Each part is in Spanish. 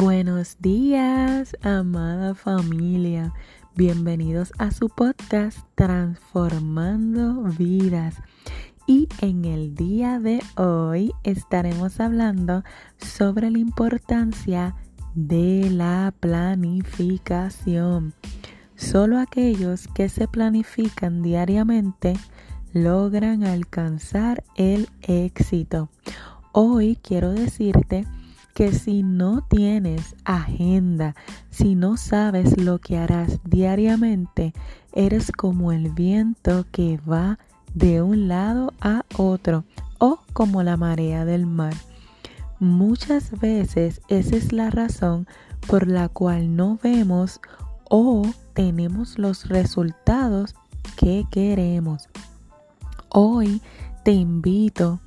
Buenos días, amada familia. Bienvenidos a su podcast Transformando Vidas. Y en el día de hoy estaremos hablando sobre la importancia de la planificación. Solo aquellos que se planifican diariamente logran alcanzar el éxito. Hoy quiero decirte si no tienes agenda, si no sabes lo que harás diariamente, eres como el viento que va de un lado a otro o como la marea del mar. Muchas veces esa es la razón por la cual no vemos o tenemos los resultados que queremos. Hoy te invito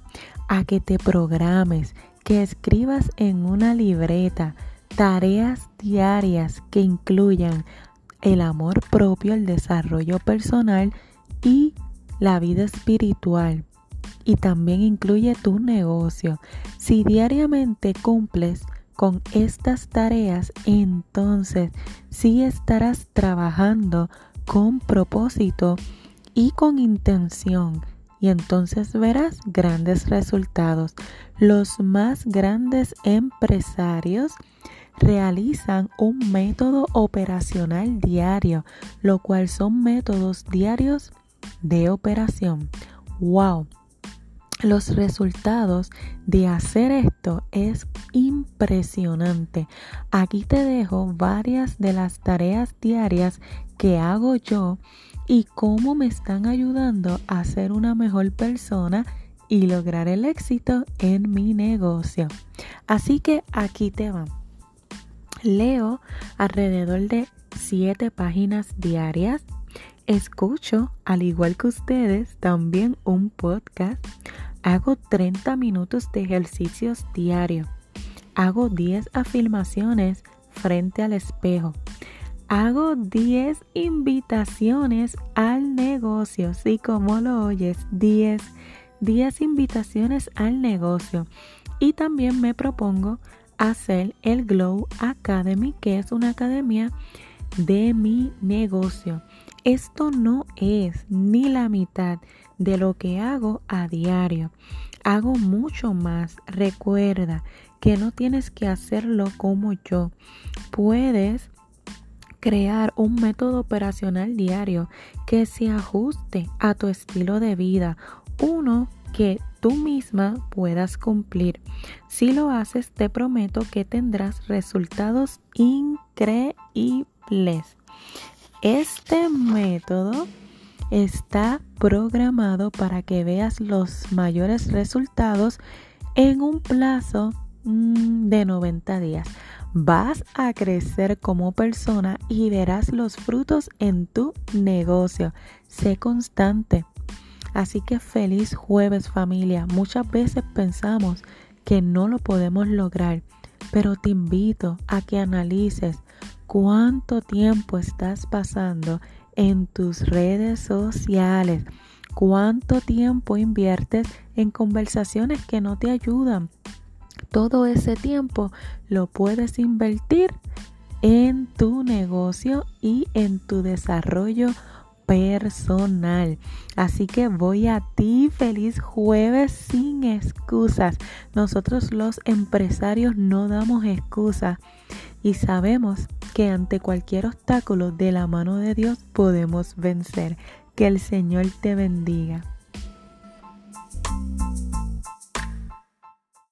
a que te programes, que escribas en una libreta tareas diarias que incluyan el amor propio, el desarrollo personal y la vida espiritual. Y también incluye tu negocio. Si diariamente cumples con estas tareas, entonces sí estarás trabajando con propósito y con intención y entonces verás grandes resultados. Los más grandes empresarios realizan un método operacional diario, lo cual son métodos diarios de operación. ¡Wow! Los resultados de hacer esto es impresionante. Aquí te dejo varias de las tareas diarias que hago yo y cómo me están ayudando a ser una mejor persona y lograr el éxito en mi negocio. Así que aquí te van. Leo alrededor de 7 páginas diarias. Escucho, al igual que ustedes, también un podcast. Hago 30 minutos de ejercicios diarios. Hago 10 afirmaciones frente al espejo hago 10 invitaciones al negocio. Sí, como lo oyes, 10, 10 invitaciones al negocio. Y también me propongo hacer el Glow Academy, que es una academia de mi negocio. Esto no es ni la mitad de lo que hago a diario. Hago mucho más. Recuerda que no tienes que hacerlo como yo. Puedes crear un método operacional diario que se ajuste a tu estilo de vida, uno que tú misma puedas cumplir. Si lo haces, te prometo que tendrás resultados increíbles. Este método está programado para que veas los mayores resultados en un plazo mm, de 90 días. Vas a crecer como persona y verás los frutos en tu negocio. Sé constante. Así que feliz jueves familia. Muchas veces pensamos que no lo podemos lograr, pero te invito a que analices cuánto tiempo estás pasando en tus redes sociales, cuánto tiempo inviertes en conversaciones que no te ayudan todo ese tiempo lo puedes invertir en tu negocio y en tu desarrollo personal. Así que voy a ti, feliz jueves sin excusas. Nosotros los empresarios no damos excusas y sabemos que ante cualquier obstáculo de la mano de Dios podemos vencer. Que el Señor te bendiga.